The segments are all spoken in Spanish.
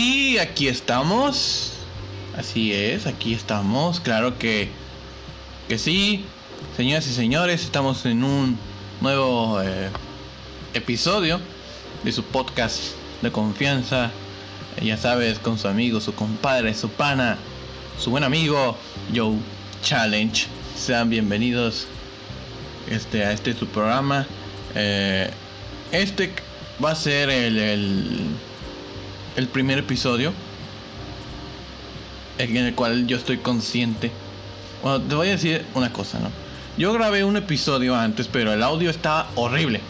Y aquí estamos. Así es, aquí estamos. Claro que, que sí. Señoras y señores, estamos en un nuevo eh, episodio de su podcast de confianza. Eh, ya sabes, con su amigo, su compadre, su pana, su buen amigo, Joe Challenge. Sean bienvenidos este, a este su programa. Eh, este va a ser el, el, el primer episodio en el cual yo estoy consciente. Bueno, te voy a decir una cosa, ¿no? Yo grabé un episodio antes, pero el audio estaba horrible.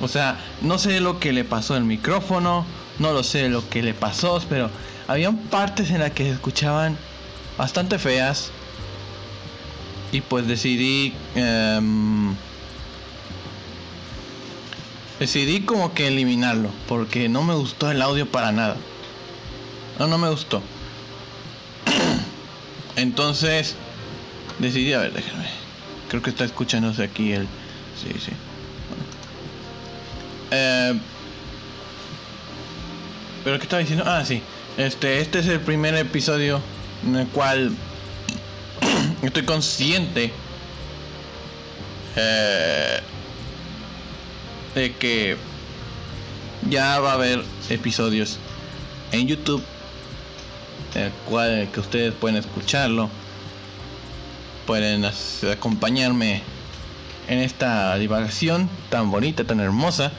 O sea, no sé lo que le pasó al micrófono, no lo sé lo que le pasó, pero habían partes en las que se escuchaban bastante feas. Y pues decidí... em, decidí como que eliminarlo, porque no me gustó el audio para nada. No, no me gustó. Entonces decidí, a ver, déjame. Creo que está escuchándose aquí el... Sí, sí. Eh, pero qué estaba diciendo? Ah, sí. Este, este es el primer episodio en el cual estoy consciente eh, de que ya va a haber episodios en YouTube el cual que ustedes pueden escucharlo pueden acompañarme en esta divagación tan bonita tan hermosa.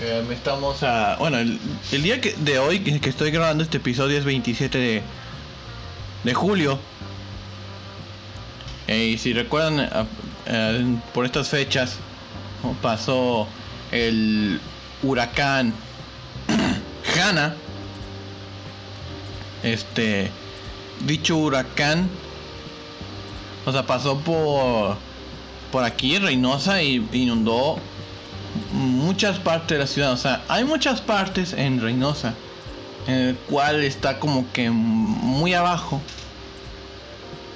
Eh, estamos a bueno el, día que, de hoy que, estoy grabando este episodio es 27 de, de julio. Y si recuerdan por estas fechas pasó el huracán Hanna. Este dicho huracán o sea pasó por por aquí Reynosa y inundó muchas partes de la ciudad. O sea hay muchas partes en Reynosa en el cual está como que muy abajo.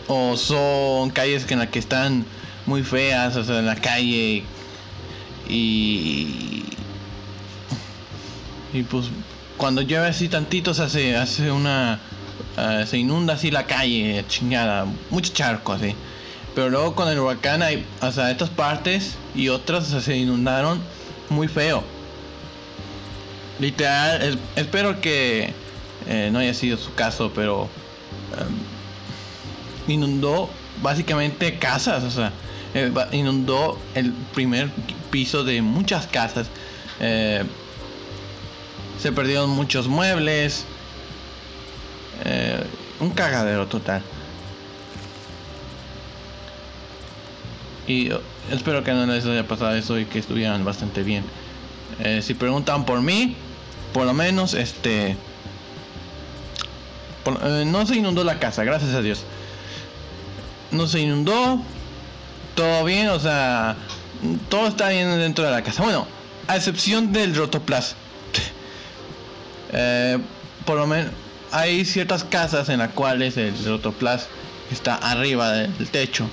O son calles que en las que están muy feas o sea en la calle y y pues cuando llueve así tantito se hace, hace una... eh, se inunda así la calle, chingada, mucho charco así. Pero luego con el huracán hay, o sea, estas partes y otras se inundaron muy feo. Literal, es- espero que eh, no haya sido su caso, pero em, inundó básicamente casas, o sea, eh, inundó el primer piso de muchas casas. Eh, se perdieron muchos muebles. eh, un cagadero total. Y espero que no les haya pasado eso y que estuvieran bastante bien. Si preguntan por mí, por lo menos este... no se inundó la casa, gracias a Dios. No se inundó. Todo bien, o sea... Todo está bien dentro de la casa. Bueno, a excepción del rotoplas. Eh, por lo menos hay ciertas casas en las cuales el rotoplas está arriba del techo.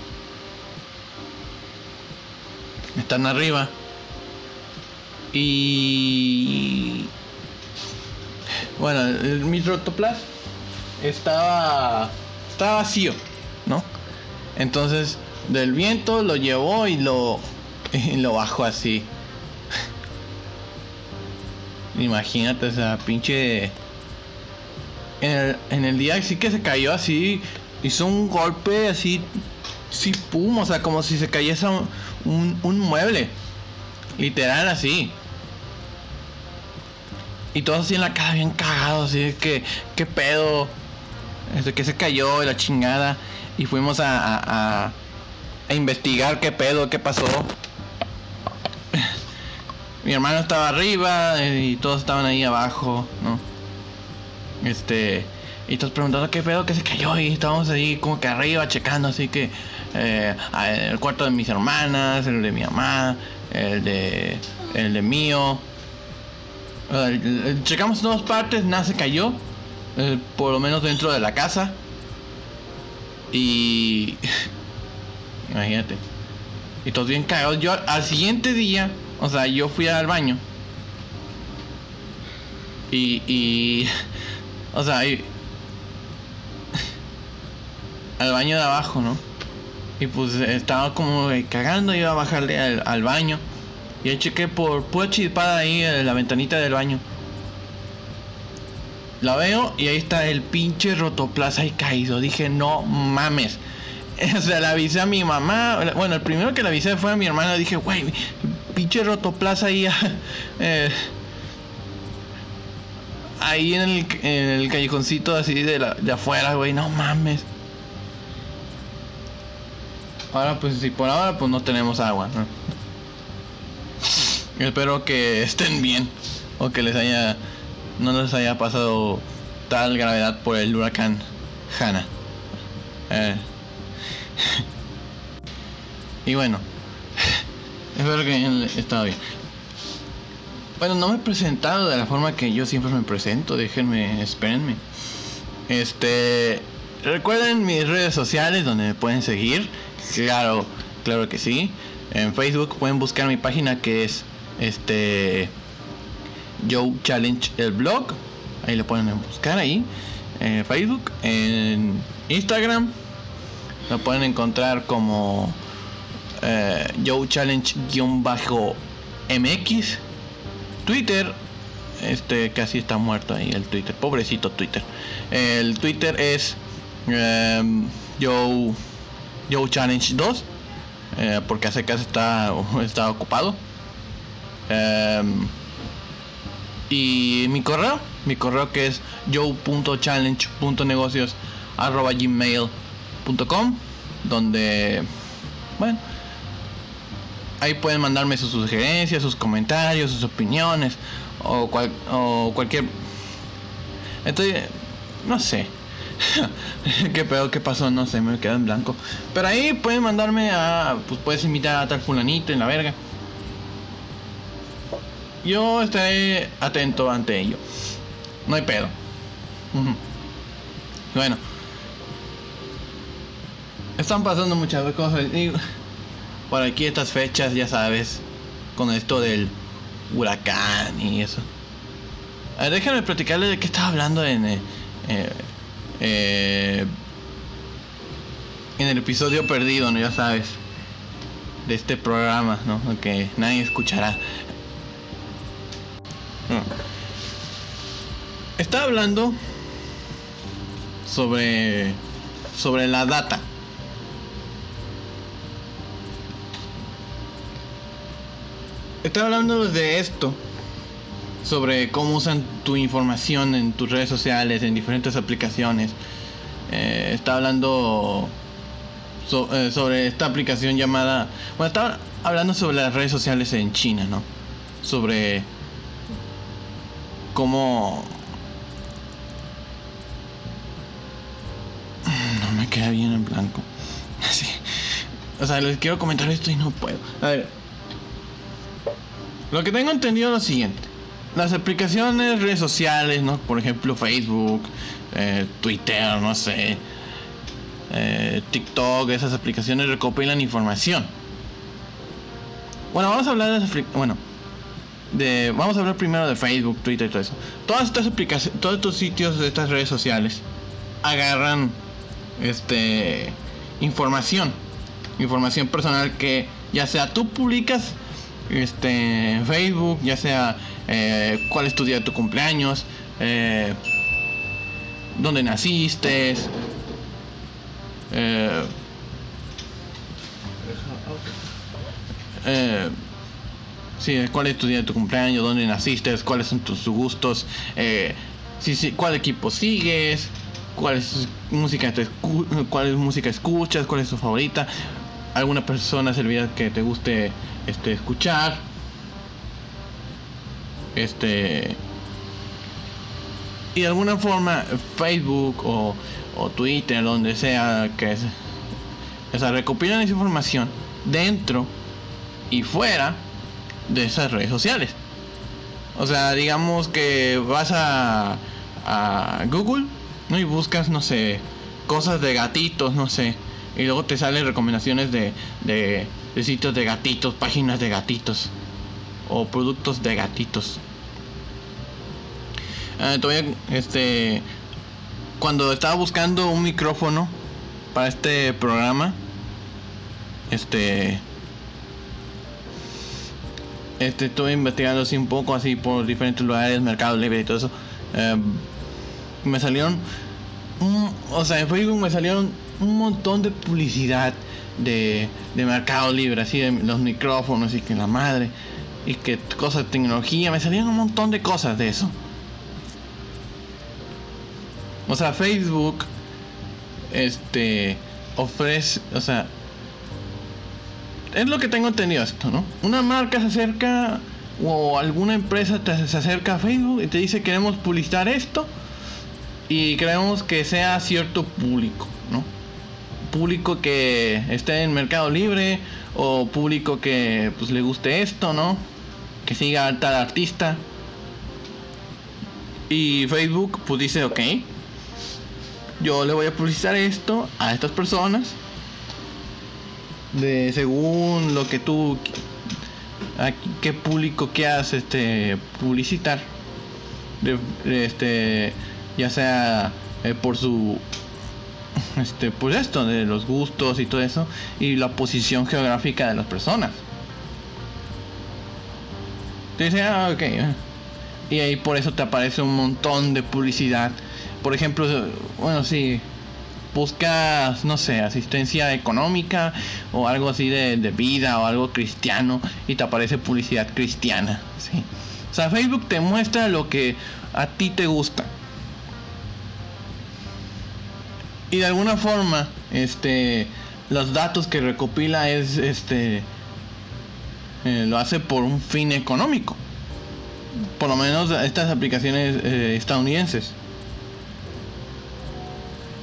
Están arriba. Y bueno, el, mi rotoplas estaba estaba vacío, ¿no? Entonces, del viento lo llevó y lo lo bajó así. Imagínate, o sea, pinche. En el, día sí que se cayó así. Hizo un golpe así. Sí, pum, o sea, como si se cayese un, un, mueble. Literal así. Y todos así en la cara bien cagados, así que, ¿qué pedo? Este, que se cayó la chingada. Y fuimos a, a investigar qué pedo, qué pasó mi hermano estaba arriba y todos estaban ahí abajo, ¿no? Este, y todos preguntando qué pedo que se cayó y estábamos ahí como que arriba checando, así que eh, el cuarto de mis hermanas, el de mi mamá, el de el de mío. Eh, checamos todas partes, nada se cayó, eh, por lo menos dentro de la casa. Y imagínate. Y todos bien cagados. Yo al siguiente día, o sea, yo fui al baño. Y, y o sea, al baño de abajo, ¿no? Y pues estaba como cagando, iba a bajarle al, baño. Y ahí chequé por pura chispada ahí en la ventanita del baño. La veo y ahí está el pinche rotoplaza ahí caído. Dije, no mames. O sea, le avisé a mi mamá. Bueno, el primero que le avisé fue a mi hermana. Dije, güey, pinche rotoplaza ahí. Eh, ahí en el, en callejoncito así de, la, de afuera, güey. No mames. Ahora, pues, si por ahora, pues no tenemos agua, ¿no? Espero que estén bien. O que les haya. No les haya pasado tal gravedad por el huracán Hanna. Eh. Y bueno, espero que estado bien. Bueno, no me he presentado de la forma que yo siempre me presento. Déjenme, espérenme. Este, recuerden mis redes sociales donde me pueden seguir. Claro, claro que sí. En Facebook pueden buscar mi página que es este Joe Challenge el blog. Ahí lo pueden buscar ahí. En Facebook, en Instagram lo pueden encontrar como eh, Challenge-MX. Twitter, este casi está muerto ahí el Twitter, pobrecito Twitter. El Twitter es eh, Joe, Joe Challenge 2, eh, porque hace casi está, está ocupado. Em, y mi correo, mi correo que es joe.challenge.negocios arroba gmail donde, bueno, ahí pueden mandarme sus sugerencias, sus comentarios, sus opiniones o, o cualquier... Estoy, no sé. qué peor que pasó, no sé, me quedé en blanco. Pero ahí pueden mandarme a, pues puedes invitar a tal fulanito en la verga. Yo estaré atento ante ello. No hay pedo. Bueno están pasando muchas cosas. Y por aquí estas fechas, ya sabes, con esto del huracán y eso. A ver, déjenme platicarles de qué estaba hablando en, eh, eh, en el episodio perdido, ¿no? Ya sabes. De este programa, ¿no? Que nadie escuchará. Estaba hablando sobre sobre la data. Estoy hablando de esto, sobre cómo usan tu información en tus redes sociales, en diferentes aplicaciones. Eh, está hablando eh, sobre esta aplicación llamada... Bueno, estaba hablando sobre las redes sociales en China, ¿no? Sobre cómo... No me queda bien en blanco. O sea, les quiero comentar esto y no puedo. A ver, lo que tengo entendido es lo siguiente. Las aplicaciones, redes sociales, ¿no? Por ejemplo, Facebook, eh, Twitter, no sé, eh, TikTok, esas aplicaciones recopilan información. Bueno, vamos a hablar de bueno, de vamos a hablar primero de Facebook, Twitter y todo eso. Todas estas aplicaciones, todos estos sitios de estas redes sociales agarran este información, información personal que ya sea tú publicas este, Facebook, ya sea eh, cuál es tu día de tu cumpleaños, eh, dónde naciste, eh, eh, sí, cuál es tu día de tu cumpleaños, dónde naciste, cuáles son tus gustos, eh, sí, cuál equipo sigues, cuál es música te cuál es música escuchas, cuál es tu favorita, alguna persona servidor que te guste este escuchar este y de alguna forma Facebook o, Twitter donde sea que es o sea recopilan esa información dentro y fuera de esas redes sociales. O sea digamos que vas a, a Google y buscas no sé cosas de gatitos no sé y luego te salen recomendaciones de, de, sitios de gatitos, páginas de gatitos o productos de gatitos. Ah, todavía, este, cuando estaba buscando un micrófono para este programa, este, este estuve investigando así un poco así por diferentes lugares, Mercado Libre y todo eso. Em, me salieron, o sea, en Facebook me salieron un montón de publicidad de, de Mercado Libre, así de los micrófonos y que la madre y que cosas de tecnología, me salían un montón de cosas de eso. O sea, Facebook este ofrece, o sea, es lo que tengo entendido esto, ¿no? Una marca se acerca o alguna empresa se acerca a Facebook y te dice queremos publicitar esto y queremos que sea cierto público. Público que esté en Mercado Libre o público que pues le guste esto, ¿no? Que siga a tal artista. Y Facebook pues dice, ok, yo le voy a publicitar esto a estas personas de según lo que tú qué público quieras este publicitar este ya sea eh, por su este pues esto de los gustos y todo eso y la posición geográfica de las personas ah eh". y ahí por eso te aparece un montón de publicidad por ejemplo bueno sí buscas, no sé, asistencia económica o algo así de, vida o algo cristiano y te aparece publicidad cristiana. ¿sí? O sea, Facebook te muestra lo que a ti te gusta. Y de alguna forma, este, los datos que recopila es, este, eh, lo hace por un fin económico. Por lo menos estas aplicaciones eh, estadounidenses.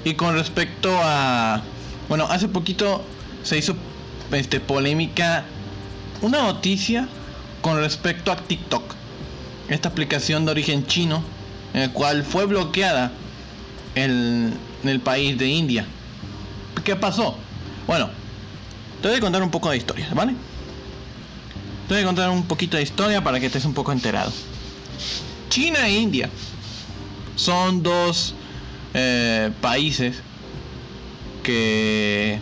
Y con respecto a. Bueno, hace poquito se hizo este, polémica una noticia con respecto a TikTok. Esta aplicación de origen chino, en el cual fue bloqueada en, el país de India. ¿Qué pasó? Bueno, te voy a contar un poco de historia, ¿vale? Te voy a contar un poquito de historia para que estés un poco enterado. China e India son dos eh, países que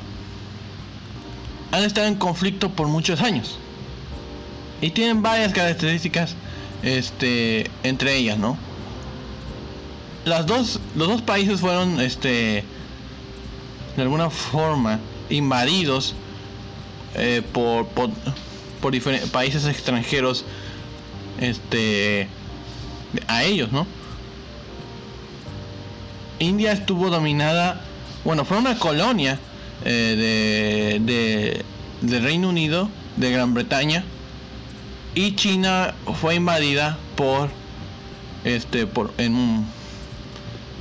han estado en conflicto por muchos años y tienen varias características este entre ellas no las dos los dos países fueron este de alguna forma invadidos eh, por, por, por países extranjeros este a ellos no India estuvo dominada, bueno, fue una colonia eh, de, de, Reino Unido, de Gran Bretaña, y China fue invadida por, este, por, en,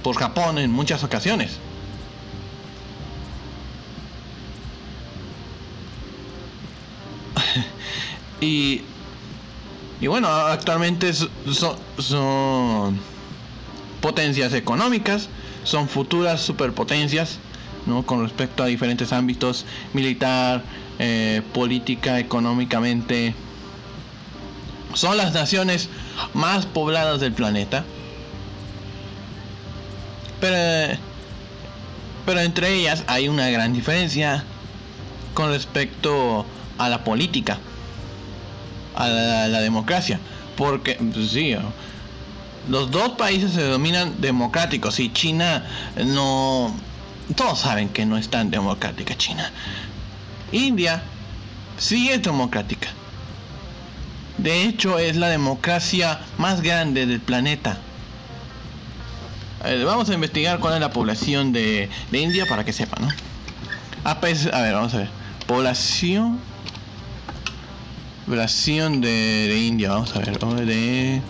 por Japón en muchas ocasiones. y, y bueno, actualmente son potencias económicas son futuras superpotencias, ¿no? Con respecto a diferentes ámbitos, militar, eh, política, económicamente. Son las naciones más pobladas del planeta. Pero, pero entre ellas hay una gran diferencia con respecto a la política, a la, democracia. Porque, pues sí, los dos países se dominan democráticos y China no... Todos saben que no es tan democrática China. India sí es democrática. De hecho es la democracia más grande del planeta. Vamos a investigar cuál es la población de, India para que sepan, ¿no? A, a ver, vamos a ver. Población... Población de, de India, vamos a ver. De...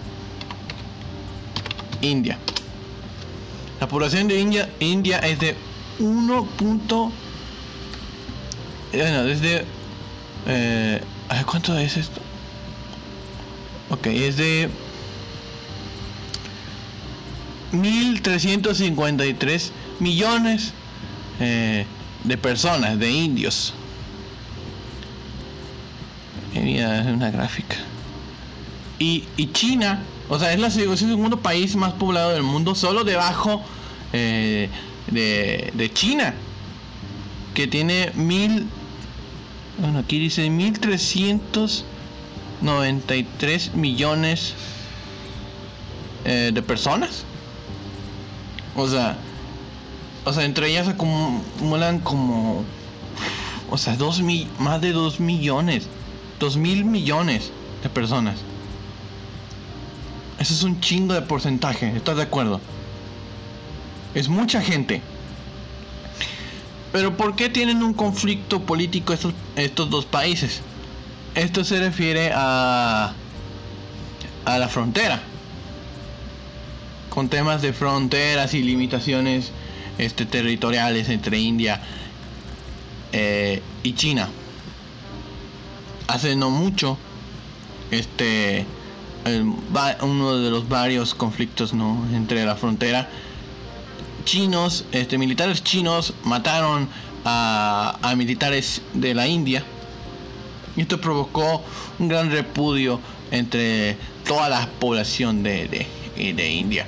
India. La población de India, India es de 1. Bueno, desde... Eh, ¿Cuánto es esto? Ok, es de 1.353 millones eh, de personas, de indios. Es una gráfica. Y, y China O sea, es, la, segundo país más poblado del mundo, solo debajo eh, de, de China, que tiene mil. Bueno, aquí dice 1393 millones eh, de personas. O sea, o sea, entre ellas acumulan como, o sea, dos mil, más de 2 millones, 2 mil millones de personas. Eso es un chingo de porcentaje, ¿estás de acuerdo? Es mucha gente. Pero ¿por qué tienen un conflicto político estos, estos dos países? Esto se refiere a, a la frontera. Con temas de fronteras y limitaciones este, territoriales entre India eh, y China. Hace no mucho, este, uno de los varios conflictos ¿no? entre la frontera, chinos, este, militares chinos mataron a, militares de la India. Y esto provocó un gran repudio entre toda la población de India.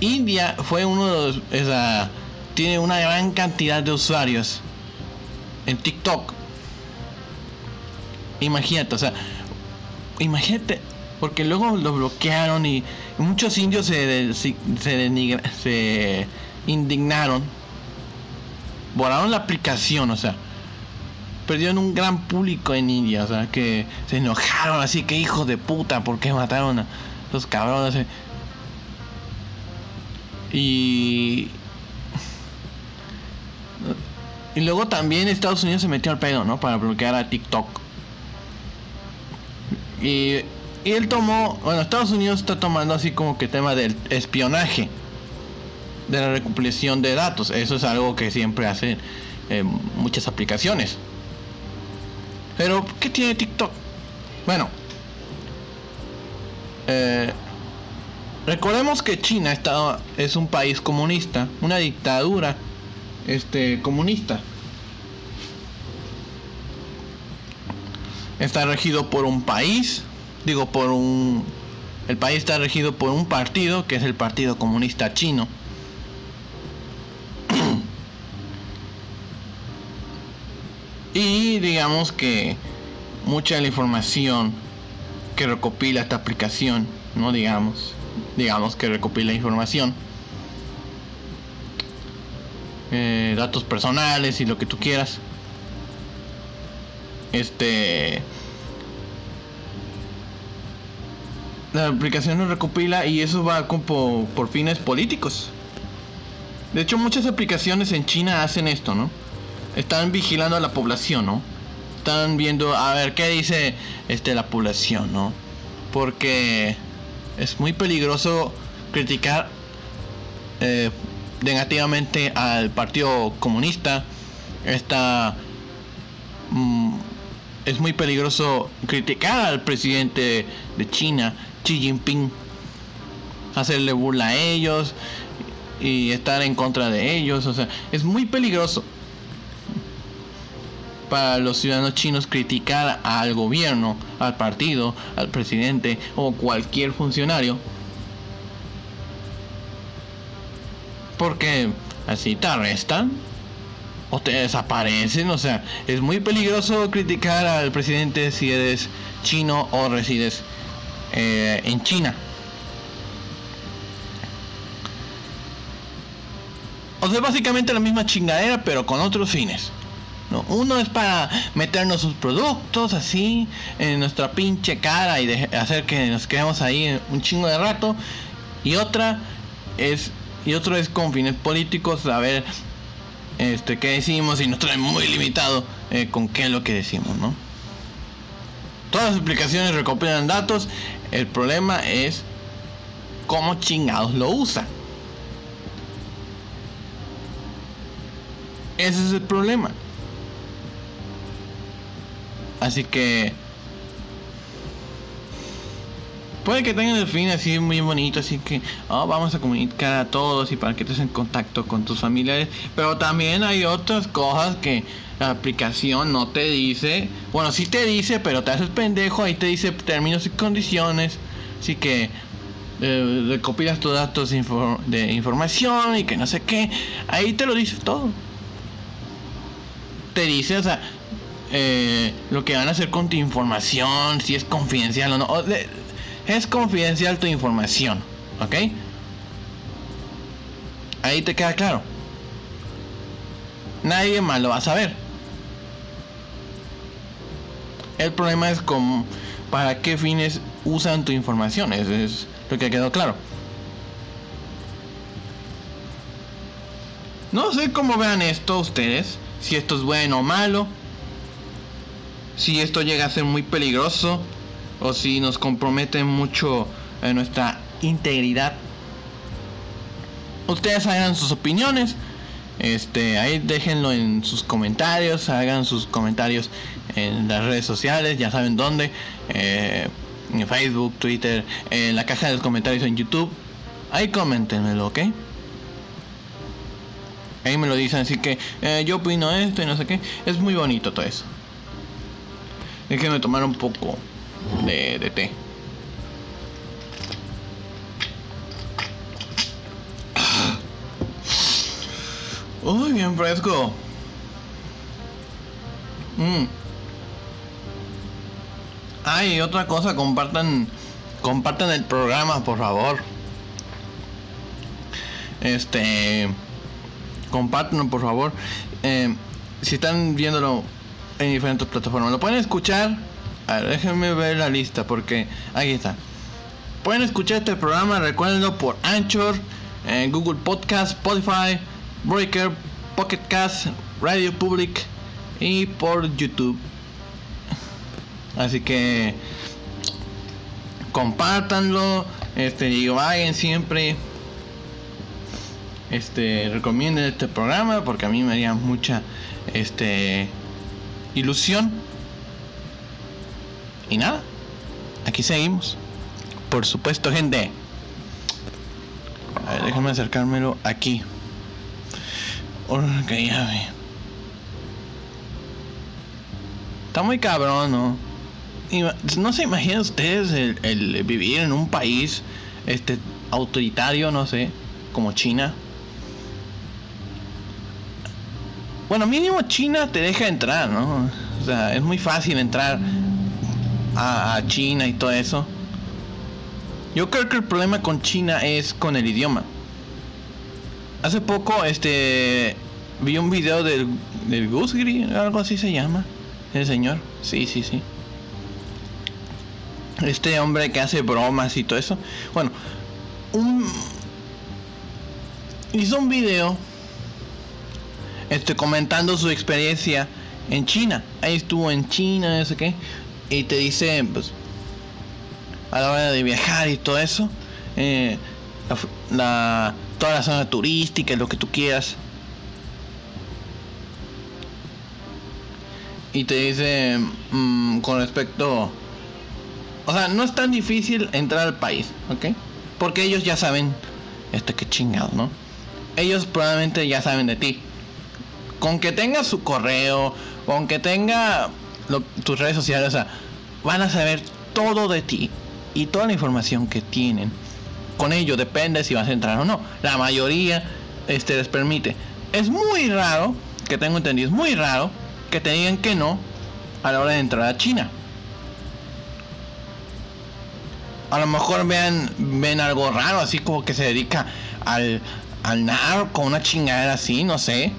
India fue uno de los. Tiene una gran cantidad de usuarios en TikTok. Imagínate, o sea, imagínate, porque luego lo bloquearon y muchos indios se, se, se indignaron, borraron la aplicación, o sea, perdieron un gran público en India, o sea, que se enojaron así que hijos de puta, ¿por qué mataron a los cabrones? Y. Y luego también Estados Unidos se metió al pedo, ¿no? Para bloquear a TikTok. Y, y él tomó. Bueno, Estados Unidos está tomando así como que tema del espionaje. De la recopilación de datos. Eso es algo que siempre hacen eh, muchas aplicaciones. Pero, ¿qué tiene TikTok? Bueno. Eh, Recordemos que China está, es un país comunista, una dictadura este, comunista. Está regido por un país, digo por un... El país está regido por un partido, que es el Partido Comunista Chino. y digamos que mucha de la información que recopila esta aplicación, no digamos, digamos que recopila información, eh, datos personales y lo que tú quieras. Este. La aplicación lo recopila y eso va como por fines políticos. De hecho, muchas aplicaciones en China hacen esto, ¿no? Están vigilando a la población, ¿no? Están viendo a ver qué dice este la población, ¿no? Porque es muy peligroso criticar eh, negativamente al Partido Comunista. Está, mm, es muy peligroso criticar al presidente de China, Xi Jinping, hacerle burla a ellos y estar en contra de ellos. O sea, es muy peligroso para los ciudadanos chinos criticar al gobierno, al partido, al presidente o cualquier funcionario. Porque así te arrestan o te desaparecen. O sea, es muy peligroso criticar al presidente si eres chino o resides eh, en China. O sea, básicamente la misma chingadera, pero con otros fines. Uno es para meternos sus productos así en nuestra pinche cara y hacer que nos quedemos ahí un chingo de rato. Y otra es y otro es con fines políticos, a ver este qué decimos y nos trae muy limitado eh, con qué es lo que decimos, ¿no? Todas las aplicaciones recopilan datos, el problema es cómo chingados lo usan. Ese es el problema. Así que puede que tengan el fin así muy bonito, así que oh, vamos a comunicar a todos y para que estés en contacto con tus familiares. Pero también hay otras cosas que la aplicación no te dice. Bueno, sí te dice, pero te haces pendejo, ahí te dice términos y condiciones. sí que eh, recopilas tus datos de información y que no sé qué. Ahí te lo dice todo. Te dice, o sea, eh, lo que van a hacer con tu información, si es confidencial o no. es confidencial tu información, ¿ok? Ahí te queda claro. Nadie más lo va a saber. El problema es con para qué fines usan tu información. Eso es lo que quedó claro. No sé cómo vean esto ustedes. Si esto es bueno o malo. Si esto llega a ser muy peligroso. O si nos compromete mucho en nuestra integridad. Ustedes hagan sus opiniones. Este, ahí déjenlo en sus comentarios, hagan sus comentarios en las redes sociales, ya saben dónde, eh, en Facebook, Twitter, en la caja de los comentarios en YouTube. Ahí coméntenmelo, ¿ok? Ahí me lo dicen, así que eh, yo opino esto y no sé qué. Es muy bonito todo eso. Déjenme tomar un poco de, de té. Uy, bien fresco. Mm. Ay, otra cosa, compartan compartan el programa, por favor. Este compártanlo, por favor. Eh, si están viéndolo en diferentes plataformas, lo pueden escuchar. Déjenme ver la lista porque aquí está. Pueden escuchar este programa, recuérdenlo por Anchor, eh, Google Podcast, Spotify, Breaker, Pocket Cast, Radio Public y por YouTube. Así que compártanlo, este y vayan siempre este recomienden este programa porque a mí me haría mucha este ilusión. Y nada, aquí seguimos. Por supuesto, gente. A ver, déjame acercármelo aquí. Ok, ya ve. Está muy cabrón, ¿no? No se imaginan ustedes el, vivir en un país este autoritario, no sé, como China. Bueno, mínimo China te deja entrar, ¿no? O sea, es muy fácil entrar a, China y todo eso. Yo creo que el problema con China es con el idioma. Hace poco, este, vi un video del, del Gusgri, algo así se llama, el señor. Sí, sí, sí. Este hombre que hace bromas y todo eso. Bueno, un, hizo un video, este, comentando su experiencia en China. Ahí estuvo en China, no sé qué. Y te dice, pues, a la hora de viajar y todo eso. Eh, la, toda la zona turística, lo que tú quieras. Y te dice mm, con respecto... O sea, no es tan difícil entrar al país, ¿ok? Porque ellos ya saben, este que chingado, ¿no? Ellos probablemente ya saben de ti. Con que tenga su correo, con que tenga tus redes sociales, o sea, van a saber todo de ti y toda la información que tienen con ello depende si vas a entrar o no. La mayoría este, les permite. Es muy raro, que tengo entendido, es muy raro que te digan que no a la hora de entrar a China. A lo mejor vean, ven algo raro, así como que se dedica al, al narco, una chingadera así, no sé.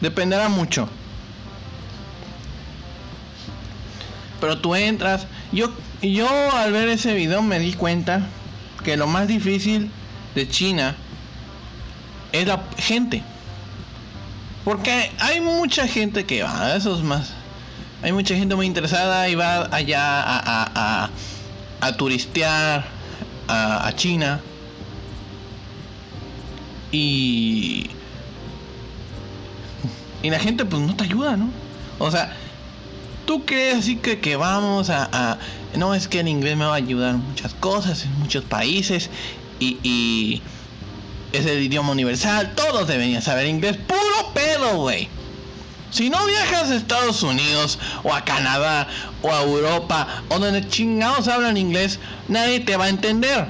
Dependerá mucho. Pero tú entras. Yo, yo al ver ese video me di cuenta que lo más difícil de China es la gente. Porque hay mucha gente que va, eso es más. Hay mucha gente muy interesada y va allá a, a, turistear a, a China. Y. Y la gente pues no te ayuda, ¿no? O sea, tú crees así que, que vamos a, No, es que el inglés me va a ayudar muchas cosas, en muchos países. Y, es el idioma universal. Todos deberían saber inglés. Puro pedo, güey. Si no viajas a Estados Unidos o a Canadá o a Europa o donde chingados hablan inglés, nadie te va a entender.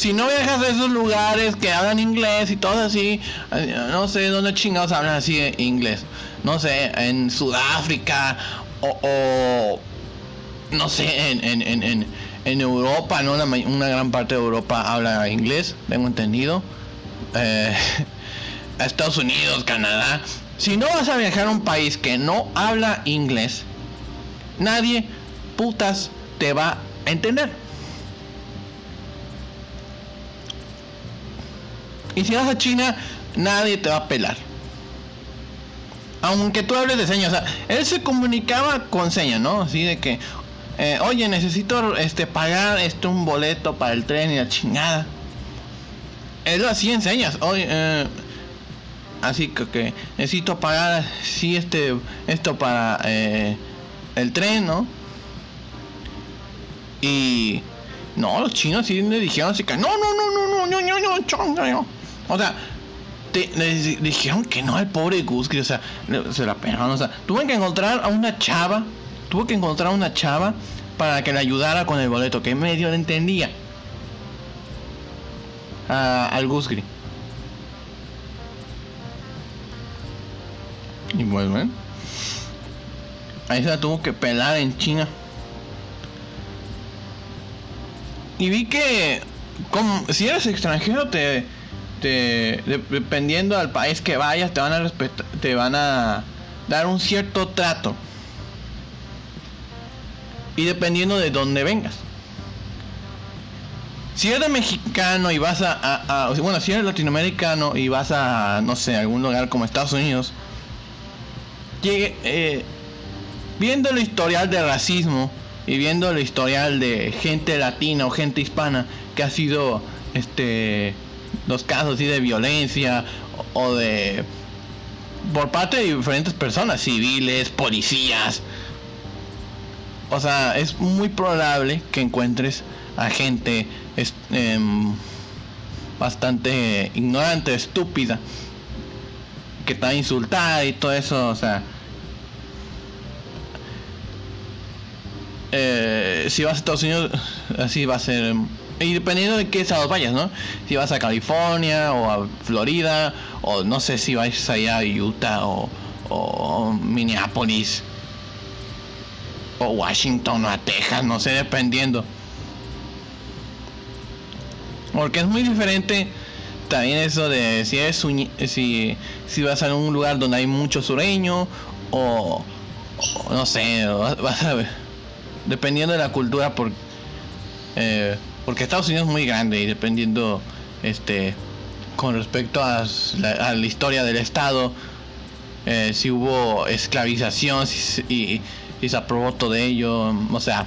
Si no viajas a esos lugares que hablan inglés y todo así, no sé dónde chingados hablan así inglés. No sé, en Sudáfrica o, no sé, en, en, en, Europa, ¿no? Una, gran parte de Europa habla inglés, tengo entendido. Eh, Estados Unidos, Canadá. Si no vas a viajar a un país que no habla inglés, nadie putas te va a entender. Y si vas a China, nadie te va a pelar. Aunque tú hables de señas, él se comunicaba con señas, ¿no? Así de que, eh, oye, necesito este pagar este un boleto para el tren y la chingada. Él lo hacía en señas. Oye, eh, así que, necesito pagar sí este esto para eh, el tren no y no los chinos sí le dijeron así que no no no no no no no no no no o sea le dijeron que no al pobre Gus o sea se la pena o sea tuve que encontrar a una chava tuve que encontrar a una chava para que le ayudara con el boleto que medio le entendía al Gusgri Y bueno, ¿eh? ahí se la tuvo que pelar en China. Y vi que, como, si eres extranjero, te, te, dependiendo del país que vayas, te van a respetar, te van a dar un cierto trato. Y dependiendo de dónde vengas. Si eres mexicano y vas a, bueno, si eres latinoamericano y vas a, no sé, algún lugar como Estados Unidos, eh, viendo el historial de racismo y viendo el historial de gente latina o gente hispana que ha sido este los casos de violencia o, de por parte de diferentes personas, civiles, policías. O sea, es muy probable que encuentres a gente em, bastante ignorante, estúpida, que está insultada y todo eso, o sea. Eh, si vas a Estados Unidos, así va a ser. Y dependiendo de qué estados vayas, ¿no? Si vas a California o a Florida, o no sé si vais allá a Utah o, Minneapolis, o Washington o a Texas, no sé, dependiendo. Porque es muy diferente también eso de si es si, si vas a un lugar donde hay mucho sureño o, no sé, vas, a ver, dependiendo de la cultura por, eh, porque Estados Unidos es muy grande y dependiendo este con respecto a la, historia del estado eh, si hubo esclavización y, se aprobó todo ello o sea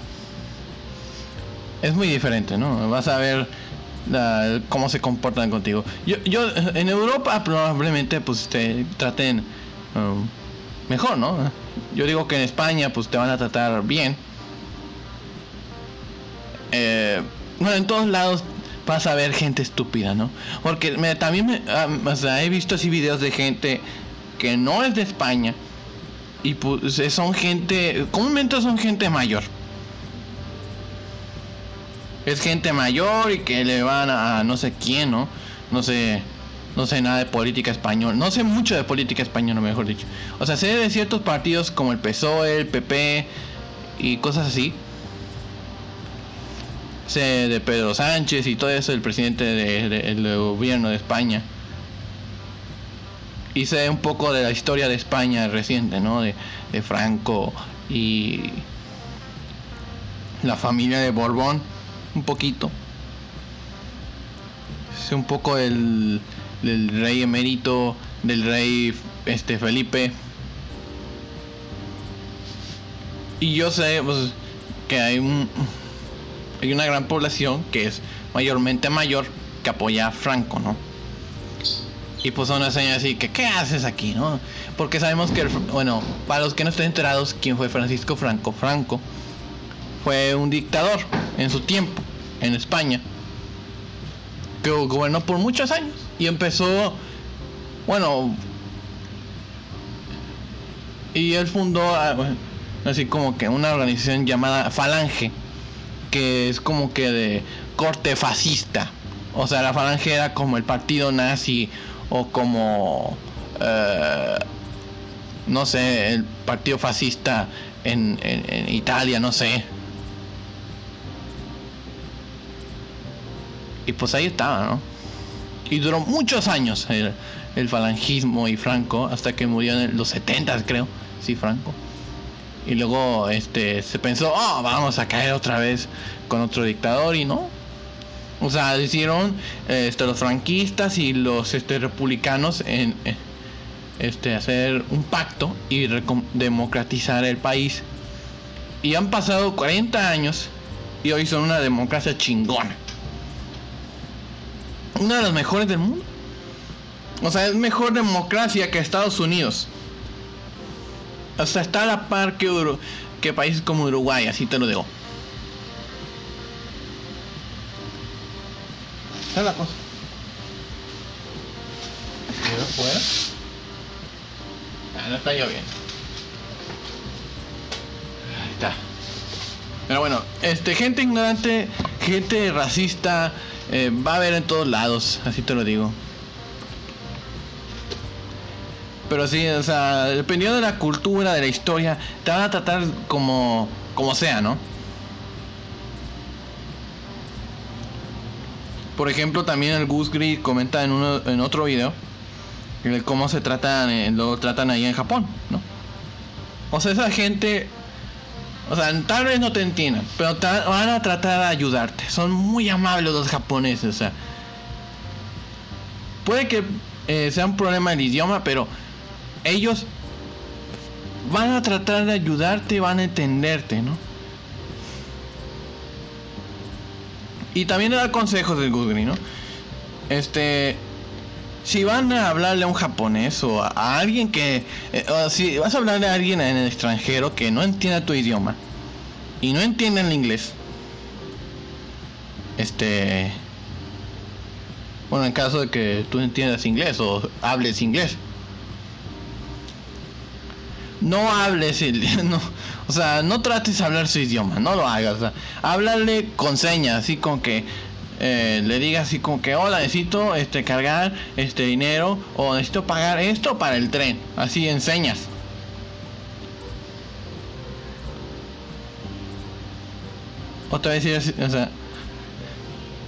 es muy diferente no vas a ver cómo se comportan contigo. Yo, yo en Europa probablemente pues te traten um, mejor, ¿no? Yo digo que en España pues te van a tratar bien. Eh, bueno, en todos lados vas a ver gente estúpida, ¿no? Porque me, también me, ah, o sea, he visto así videos de gente que no es de España y pues son gente, comúnmente son gente mayor es gente mayor y que le van a no sé quién, ¿no? No sé, no sé nada de política española, no sé mucho de política española, mejor dicho. O sea, sé de ciertos partidos como el PSOE, el PP y cosas así. De Pedro Sánchez y todo eso, el presidente del gobierno de España. Y sé un poco de la historia de España reciente, ¿no? De, de Franco y la familia de Borbón un poquito. Sé un poco del, del rey emérito, del rey este Felipe. Y yo sé pues, que hay un hay una gran población que es mayormente mayor que apoya a Franco, ¿no? Y pues son señora así que ¿qué haces aquí, no? Porque sabemos que bueno, para los que no estén enterados quién fue Francisco Franco, Franco fue un dictador en su tiempo en España que gobernó por muchos años y empezó bueno Y él fundó ah, así como que una organización llamada Falange, que es como que de corte fascista. O sea, la Falange era como el partido nazi o como, eh, no sé, el partido fascista en, en Italia, no sé. Y pues ahí estaba, ¿no? Y duró muchos años el, falangismo y Franco, hasta que murió en los 70 creo, sí, Franco. Y luego este se pensó, oh, vamos a caer otra vez con otro dictador y no. O sea, hicieron este, los franquistas y los este, republicanos en este, hacer un pacto y democratizar el país. Y han pasado 40 años y hoy son una democracia chingona una de las mejores del mundo. O sea, es mejor democracia que Estados Unidos. O sea, está a la par que, que países como Uruguay, así te lo digo. Esa es la cosa. fuera? Ah, no está lloviendo. Ahí está. Pero bueno, este, gente ignorante, gente racista, eh, va a haber en todos lados, así te lo digo. Pero sí, o sea, dependiendo de la cultura, de la historia, te van a tratar como, como sea, ¿no? Por ejemplo, también el Goose Grid comenta en, uno, en otro video cómo se tratan, eh, lo tratan ahí en Japón, ¿no? O sea, esa gente o sea, tal vez no te entiendan, pero van a tratar de ayudarte. Son muy amables los japoneses, o sea. Puede que eh, sea un problema el idioma, pero ellos van a tratar de ayudarte, van a entenderte, ¿no? Y también le da consejos del Google, ¿no? Este, si van a hablarle a un japonés o a, alguien que, eh, o si vas a hablarle a alguien en el extranjero que no entienda tu idioma y no entiende el inglés, este, bueno, en caso de que tú entiendas inglés o hables inglés, no hables, no, o sea, no trates de hablar su idioma, no lo hagas, o háblale con señas, así como que eh, le diga así como que hola necesito este cargar este dinero o necesito pagar esto para el tren así enseñas otra vez o sea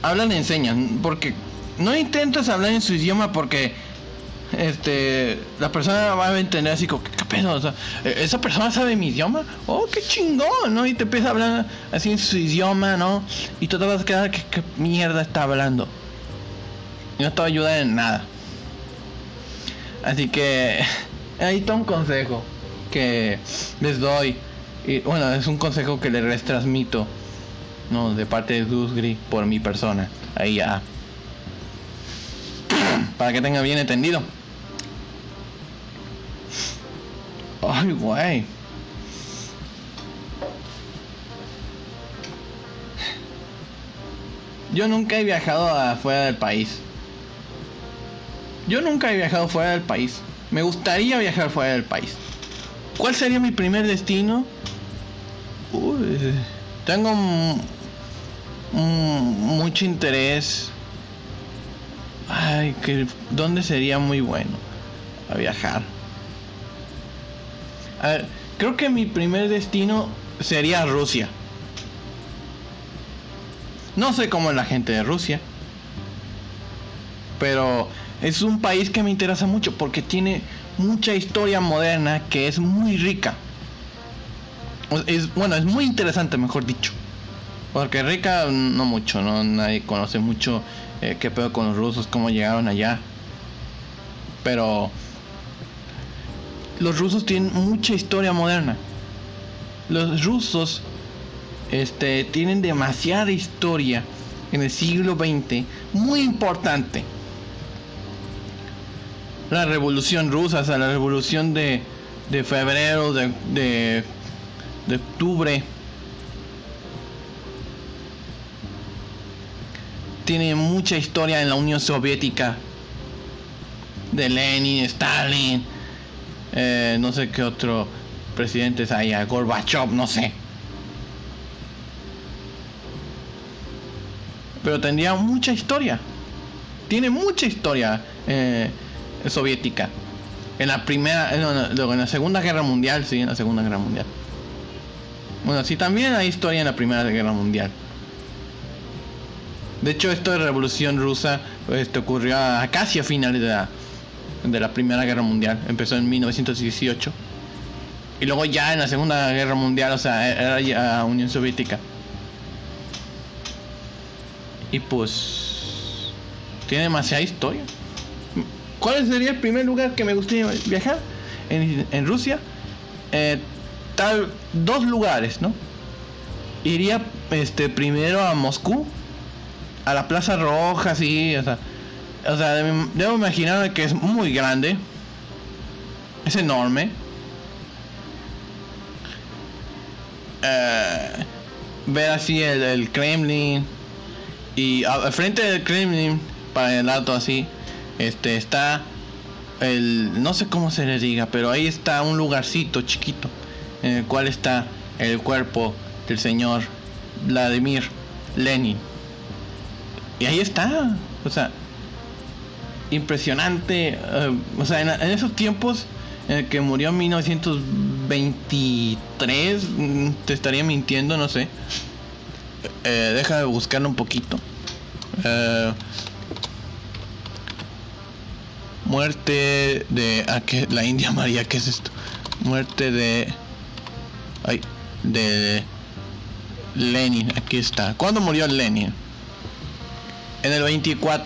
hablan enseñas porque no intentes hablar en su idioma porque este, la persona va a entender así como, ¿qué pedo? O sea, ¿e-, ¿esa persona sabe mi idioma? Oh, qué chingón, ¿no? Y te empieza a hablar así en su idioma, ¿no? Y tú te vas a quedar, ¿qué, qué mierda está hablando? Y no te va a ayudar en nada. Así que, ahí está un consejo que les doy. Y bueno, es un consejo que les transmito, ¿no? De parte de Dusgri por mi persona. Ahí ya. Para que tenga bien entendido. Ay, güey. Yo nunca he viajado afuera del país. Yo nunca he viajado fuera del país. Me gustaría viajar fuera del país. ¿Cuál sería mi primer destino? tengo mucho interés. Ay, que ¿dónde sería muy bueno a viajar? A ver, creo que mi primer destino sería Rusia. No sé cómo es la gente de Rusia. Pero es un país que me interesa mucho porque tiene mucha historia moderna que es muy rica. Es, bueno, es muy interesante, mejor dicho. Porque rica no mucho, no nadie conoce mucho eh, qué pedo con los rusos, cómo llegaron allá. Pero los rusos tienen mucha historia moderna. Los rusos este, tienen demasiada historia en el siglo XX, muy importante. La revolución rusa, o sea, la revolución de, de febrero, de, de, de octubre. Tiene mucha historia en la Unión Soviética. De Lenin, Stalin, Eh, no sé qué otro presidentes haya, Gorbachev, no sé. Pero tendría mucha historia. Tiene mucha historia eh, soviética. En la primera, eh, no, en la segunda guerra mundial, sí, en la segunda guerra mundial. Bueno, sí, también hay historia en la primera guerra mundial. De hecho, esto de revolución rusa este, ocurrió a casi a finales de la, de la primera guerra mundial. Empezó en 1918. Y luego ya en la segunda guerra mundial, o sea, era ya Unión Soviética. Y pues tiene demasiada historia. ¿Cuál sería el primer lugar que me gustaría viajar? En, Rusia. Eh, tal, dos lugares, ¿no? Iría este primero a Moscú, a la Plaza Roja, sí, o sea, o sea, debo imaginar que es muy grande, es enorme. Eh, ver así el Kremlin, y al frente del Kremlin, para el alto así, este está el no sé cómo se le diga, pero ahí está un lugarcito chiquito en el cual está el cuerpo del señor Vladimir Lenin. Y ahí está, o sea, impresionante, eh, o sea, en, esos tiempos en el que murió en 1923, mm, te estaría mintiendo, no sé. Eh, deja de buscarlo un poquito. Eh, muerte de ¿a qué? la India María, ¿qué es esto? Muerte de ay, de Lenin, aquí está. ¿Cuándo murió Lenin? En el 24,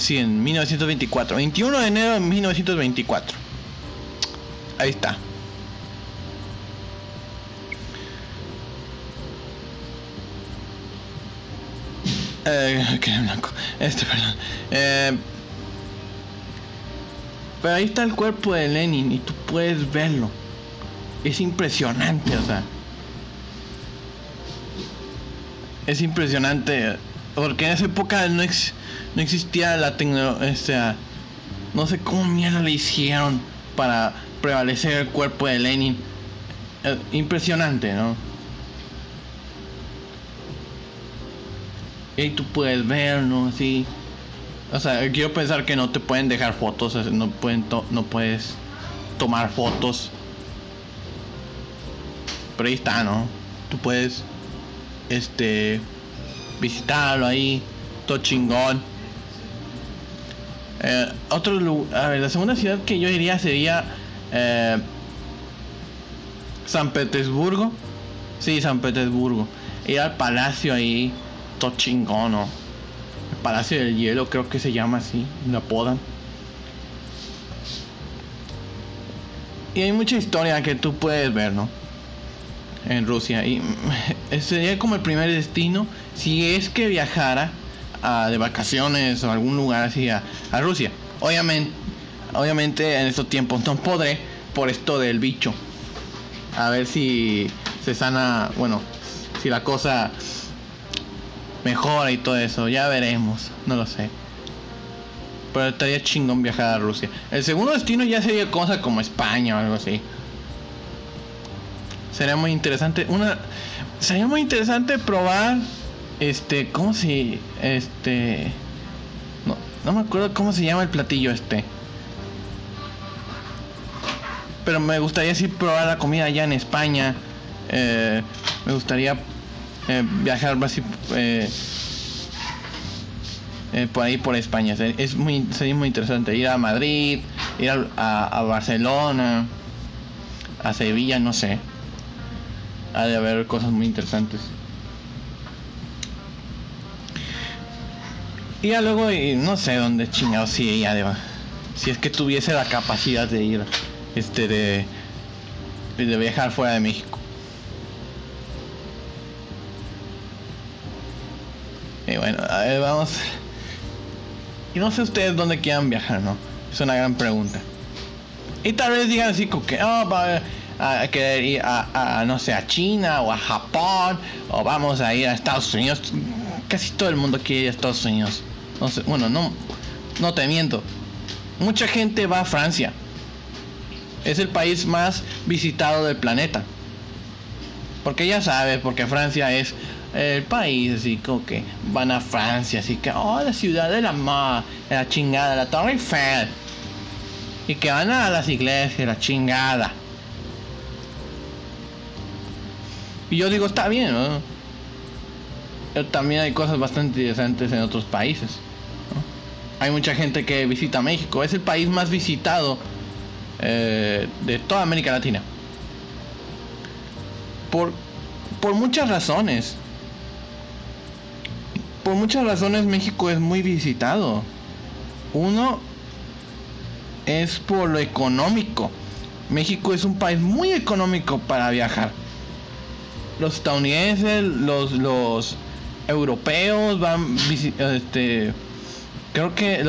sí, en 1924, 21 de enero de 1924. Ahí está. Eh, blanco. Este, perdón. Eh, pero ahí está el cuerpo de Lenin y tú puedes verlo. Es impresionante, o sea. Es impresionante. Porque en esa época no, no existía la tecnología. O sea, no sé cómo mierda le hicieron para prevalecer el cuerpo de Lenin. Eh, impresionante, ¿no? y tú puedes ver, ¿no? Así. O sea, quiero pensar que no te pueden dejar fotos, no, pueden no puedes tomar fotos. Pero ahí está, ¿no? Tú puedes este visitarlo ahí, todo chingón. Eh, otro lugar, a ver, la segunda ciudad que yo iría sería eh, San Petersburgo. Sí, San Petersburgo. Ir al palacio ahí todo chingón, ¿no? El Palacio del Hielo, creo que se llama así, lo apodan. Y hay mucha historia que tú puedes ver, ¿no? En Rusia. Y sería como el primer destino si es que viajara a, de vacaciones o algún lugar así a, a Rusia. Obviamente, obviamente en estos tiempos no podré por esto del bicho. A ver si se sana, bueno, si la cosa mejora y todo eso. Ya veremos, no lo sé. Pero estaría chingón viajar a Rusia. El segundo destino ya sería cosa como España o algo así. Sería muy interesante. Una. Sería muy interesante probar. Este. ¿Cómo si. Este. No, no me acuerdo cómo se llama el platillo este. Pero me gustaría sí probar la comida allá en España. Eh, me gustaría eh, viajar eh, eh, por ahí por España. Es muy, sería muy interesante ir a Madrid, ir a, Barcelona, a Sevilla, no sé. Ha de haber cosas muy interesantes. Y ya luego, no sé dónde chingados si ya de, si es que tuviese la capacidad de ir, este, de, de viajar fuera de México. Y bueno, a ver, vamos. Y no sé ustedes dónde quieran viajar, ¿no? Es una gran pregunta. Y tal vez digan así como que, oh, va a querer ir a, no sé, a China o a Japón, o vamos a ir a Estados Unidos. Casi todo el mundo quiere ir a Estados Unidos. Sé, bueno, no, no te miento. Mucha gente va a Francia. Es el país más visitado del planeta. Porque ya sabes, porque Francia es el país, así como que van a Francia, así que, oh, la ciudad de la ma, la chingada, la Torre Eiffel. Y que van a las iglesias, la chingada. Y yo digo, está bien. Pero también hay cosas bastante interesantes en otros países. Hay mucha gente que visita México. Es el país más visitado eh, de toda América Latina. Por, por muchas razones. Por muchas razones México es muy visitado. Uno es por lo económico. México es un país muy económico para viajar. Los estadounidenses, los, los europeos van este creo que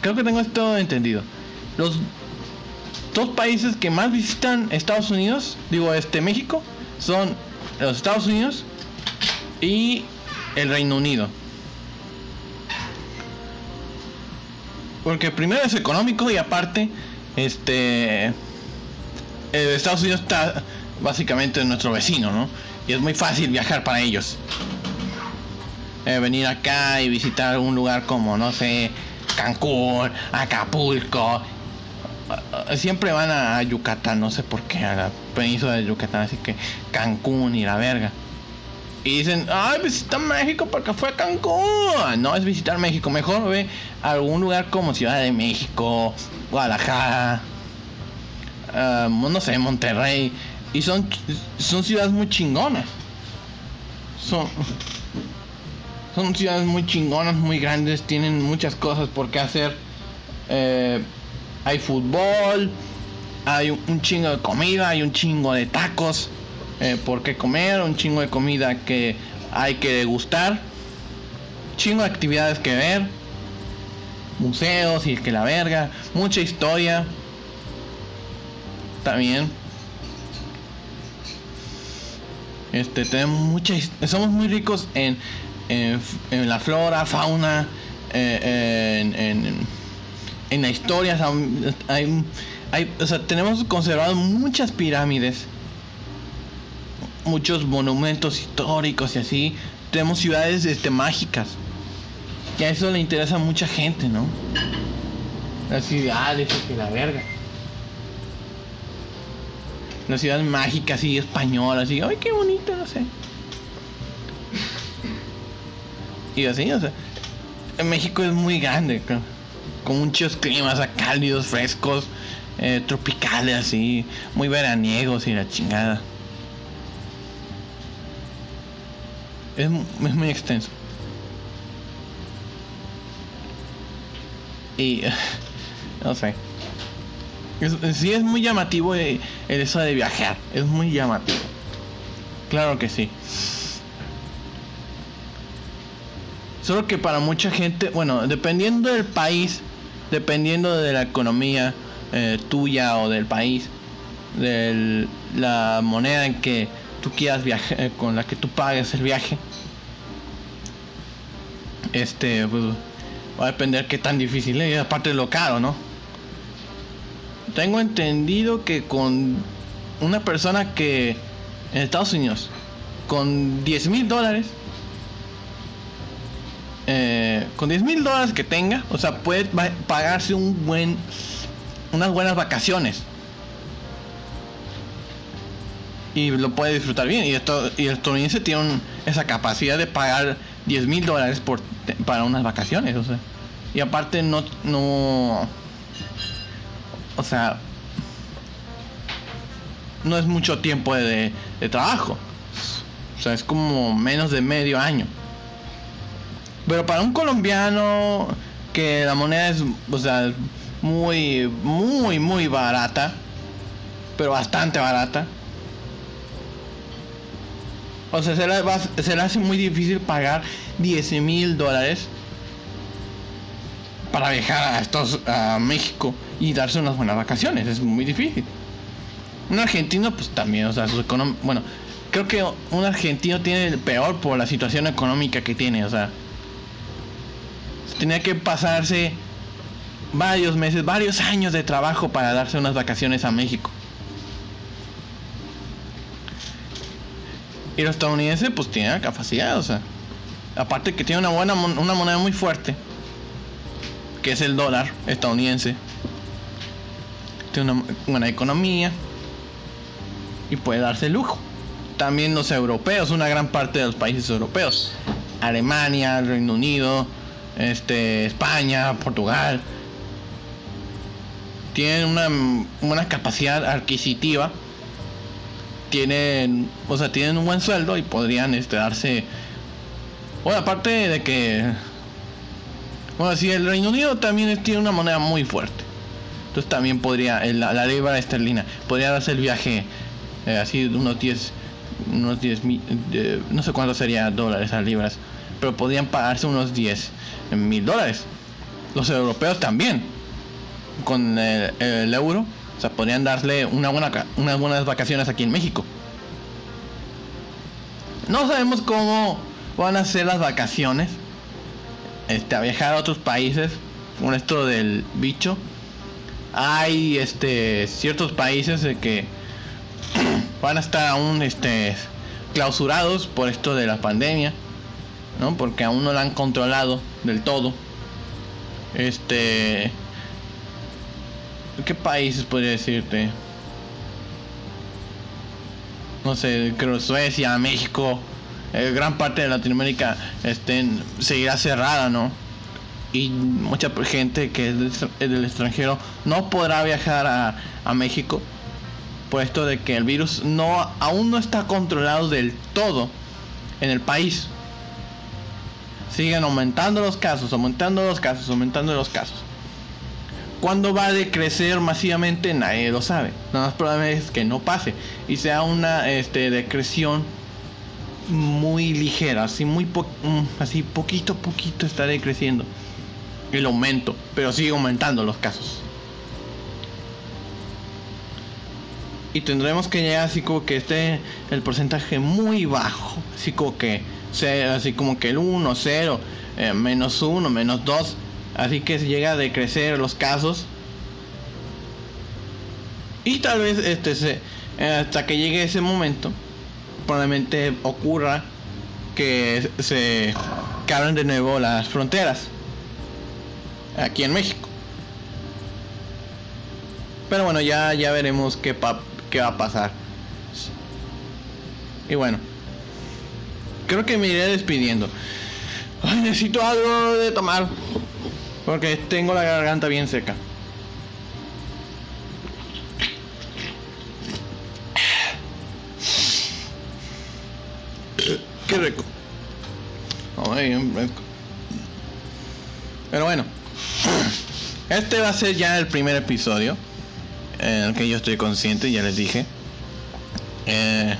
creo que tengo esto entendido. Los dos países que más visitan Estados Unidos, digo este México, son los Estados Unidos y el Reino Unido. Porque primero es económico y aparte, este, Estados Unidos está básicamente nuestro vecino, ¿no? Y es muy fácil viajar para ellos. Eh, venir acá y visitar un lugar como, no sé, Cancún, Acapulco. Eh, siempre van a Yucatán, no sé por qué, a la península de Yucatán, así que Cancún y la verga. Y dicen, ay, visita México porque fue a Cancún. No es visitar México, mejor ve algún lugar como Ciudad de México, Guadalajara, uh, no sé, Monterrey. Y son, son ciudades muy chingonas. Son, son ciudades muy chingonas, muy grandes, tienen muchas cosas por qué hacer. Eh, hay fútbol, hay un chingo de comida, hay un chingo de tacos. Eh, por qué comer, un chingo de comida que hay que degustar, chingo de actividades que ver, museos y que la verga, mucha historia también. Este, tenemos mucha, somos muy ricos en, en, la flora, fauna, eh, en, la historia. Hay, tenemos conservado muchas pirámides muchos monumentos históricos y así. Tenemos ciudades este, mágicas. Y a eso le interesa a mucha gente, ¿no? Las ciudades, que la verga. Las ciudades mágicas y españolas y, ay, qué bonito, no sé. Y así, o sea, en México es muy grande, con muchos climas cálidos, frescos, eh, tropicales, así, muy veraniegos y la chingada. Es, muy extenso. Y no sé. Es, sí es muy llamativo el, eso de viajar. Es muy llamativo. Claro que sí. Solo que para mucha gente, bueno, dependiendo del país, dependiendo de la economía eh, tuya o del país, de la moneda en que tú quieras viajar, eh, con la que tú pagues el viaje, este, pues, va a depender qué tan difícil es, aparte de lo caro, ¿no? Tengo entendido que con una persona que en Estados Unidos, con 10 mil dólares, eh, con 10 mil dólares que tenga, o sea, puede pagarse un buen, unas buenas vacaciones y lo puede disfrutar bien. Y, esto, y el estadounidense tiene esa capacidad de pagar 10 mil dólares por, para unas vacaciones. O sea, y aparte no, no, o sea, no es mucho tiempo de trabajo. O sea, es como menos de medio año. Pero para un colombiano que la moneda es, o sea, muy, muy, muy barata, pero bastante barata o sea, se le, hace muy difícil pagar 10 mil dólares para viajar a, estos, a México y darse unas buenas vacaciones. Es muy difícil. Un argentino, pues también, o sea, su economía. Bueno, creo que un argentino tiene el peor por la situación económica que tiene, o sea. Tenía que pasarse varios meses, varios años de trabajo para darse unas vacaciones a México. Y los estadounidenses pues tienen capacidad, o sea, aparte que tiene una buena una moneda muy fuerte, que es el dólar estadounidense. Tiene una buena economía y puede darse lujo. También los europeos, una gran parte de los países europeos, Alemania, Reino Unido, este, España, Portugal, tienen una, una capacidad adquisitiva, tienen, o sea, tienen un buen sueldo y podrían este, darse, bueno, aparte de que, bueno, si el Reino Unido también tiene una moneda muy fuerte, entonces también podría, la, la libra esterlina, podría darse el viaje eh, así unos 10, unos 10 mil, no sé cuánto sería dólares a libras, pero podrían pagarse unos 10 mil dólares. Los europeos también con el, euro, o sea, podrían darle unas buenas vacaciones aquí en México. No sabemos cómo van a ser las vacaciones. Este, a viajar a otros países con esto del bicho. Hay este ciertos países que van a estar aún este clausurados por esto de la pandemia, ¿no? Porque aún no la han controlado del todo. Este ¿Qué países podría decirte? No sé, creo Suecia, México, eh, gran parte de Latinoamérica estén, seguirá cerrada, ¿no? Y mucha gente que es del, extranjero no podrá viajar a, a México, puesto de que el virus no, aún no está controlado del todo en el país. Siguen aumentando los casos, aumentando los casos, aumentando los casos. ¿Cuándo va a decrecer masivamente? Nadie lo sabe. Nada más probable es que no pase y sea una este, decreción muy ligera, así muy mm, así poquito a poquito está decreciendo el aumento, pero sigue aumentando los casos. Y tendremos que llegar así como que esté el porcentaje muy bajo, así como que sea así como que el 1, 0, eh, menos 1, menos 2 Así que se llega a decrecer los casos. Y tal vez este se, hasta que llegue ese momento, probablemente ocurra que se que abran de nuevo las fronteras aquí en México. Pero bueno, ya, ya veremos qué, qué va a pasar. Y bueno, creo que me iré despidiendo. necesito algo de tomar. Porque tengo la garganta bien seca. Qué rico. Pero bueno. Este va a ser ya el primer episodio. En el que yo estoy consciente, ya les dije. Eh,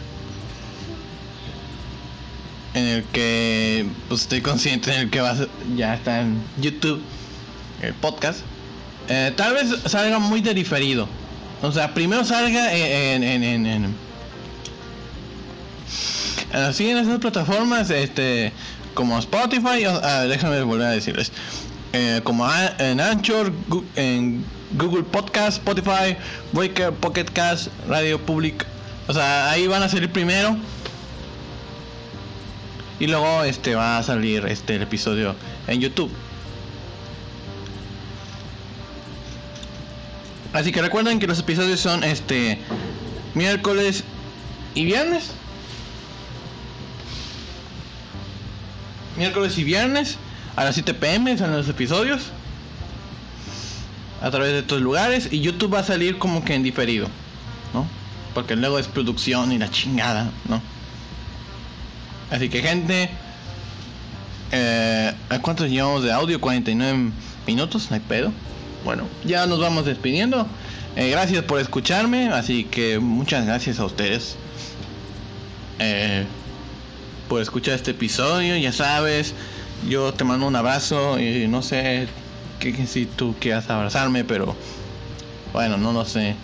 en el que pues, estoy consciente en el que va a ser, ya está en YouTube el podcast, eh, tal vez salga muy de diferido. O sea, primero salga en, en, en, en, así en esas plataformas, este, como Spotify, déjame volver a decirles, eh, como en Anchor, en Google Podcast, Spotify, Breaker, Pocket Cast, Radio Public, o sea, ahí van a salir primero. Y luego este va a salir este el episodio en YouTube. Así que recuerden que los episodios son este miércoles y viernes. Miércoles y viernes a las 7 pm son los episodios. A través de estos lugares. Y YouTube va a salir como que en diferido. ¿No? Porque luego es producción y la chingada, ¿no? Así que gente. Eh, ¿Cuántos llevamos de audio? 49 minutos, no hay pedo bueno, ya nos vamos despidiendo. Eh, gracias por escucharme, así que muchas gracias a ustedes eh, por escuchar este episodio. Ya sabes, yo te mando un abrazo y no sé que, si tú quieras abrazarme, pero bueno, no lo sé.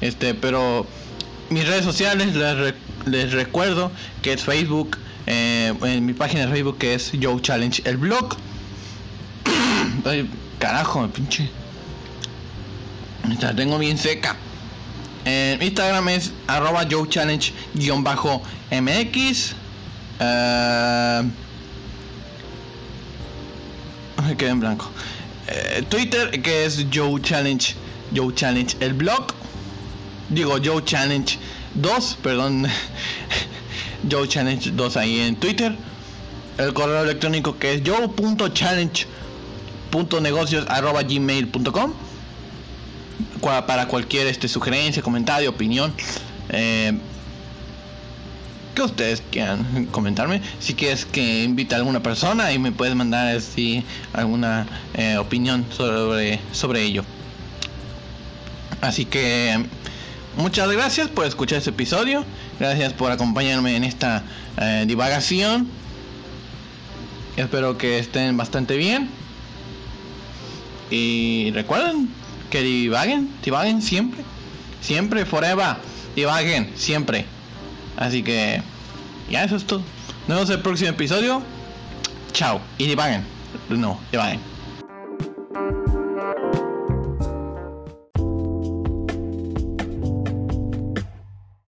Este, pero mis redes sociales les, recuerdo que es Facebook, eh, en mi página de Facebook que es Joe Challenge, el blog. Carajo, pinche. La tengo bien seca. En Instagram es arroba Joe Challenge-mx. Uh, me quedé en blanco. Eh, Twitter, que es Joe Challenge. Joe Challenge. El blog. Digo, Joe Challenge 2, perdón. Joe Challenge 2 ahí en Twitter. El correo electrónico que es joe.challenge.negocios.gmail.com para cualquier este, sugerencia, comentario, opinión. Eh, que ustedes quieran comentarme. Si quieres que invite a alguna persona y me puedes mandar así alguna eh, opinión sobre, sobre ello. Así que muchas gracias por escuchar este episodio. Gracias por acompañarme en esta eh, divagación. Espero que estén bastante bien. Y recuerden que divaguen, divaguen siempre. Siempre, forever. Divaguen, siempre. Así que ya eso es todo. Nos vemos en el próximo episodio. Chao. Y divaguen. No, divaguen.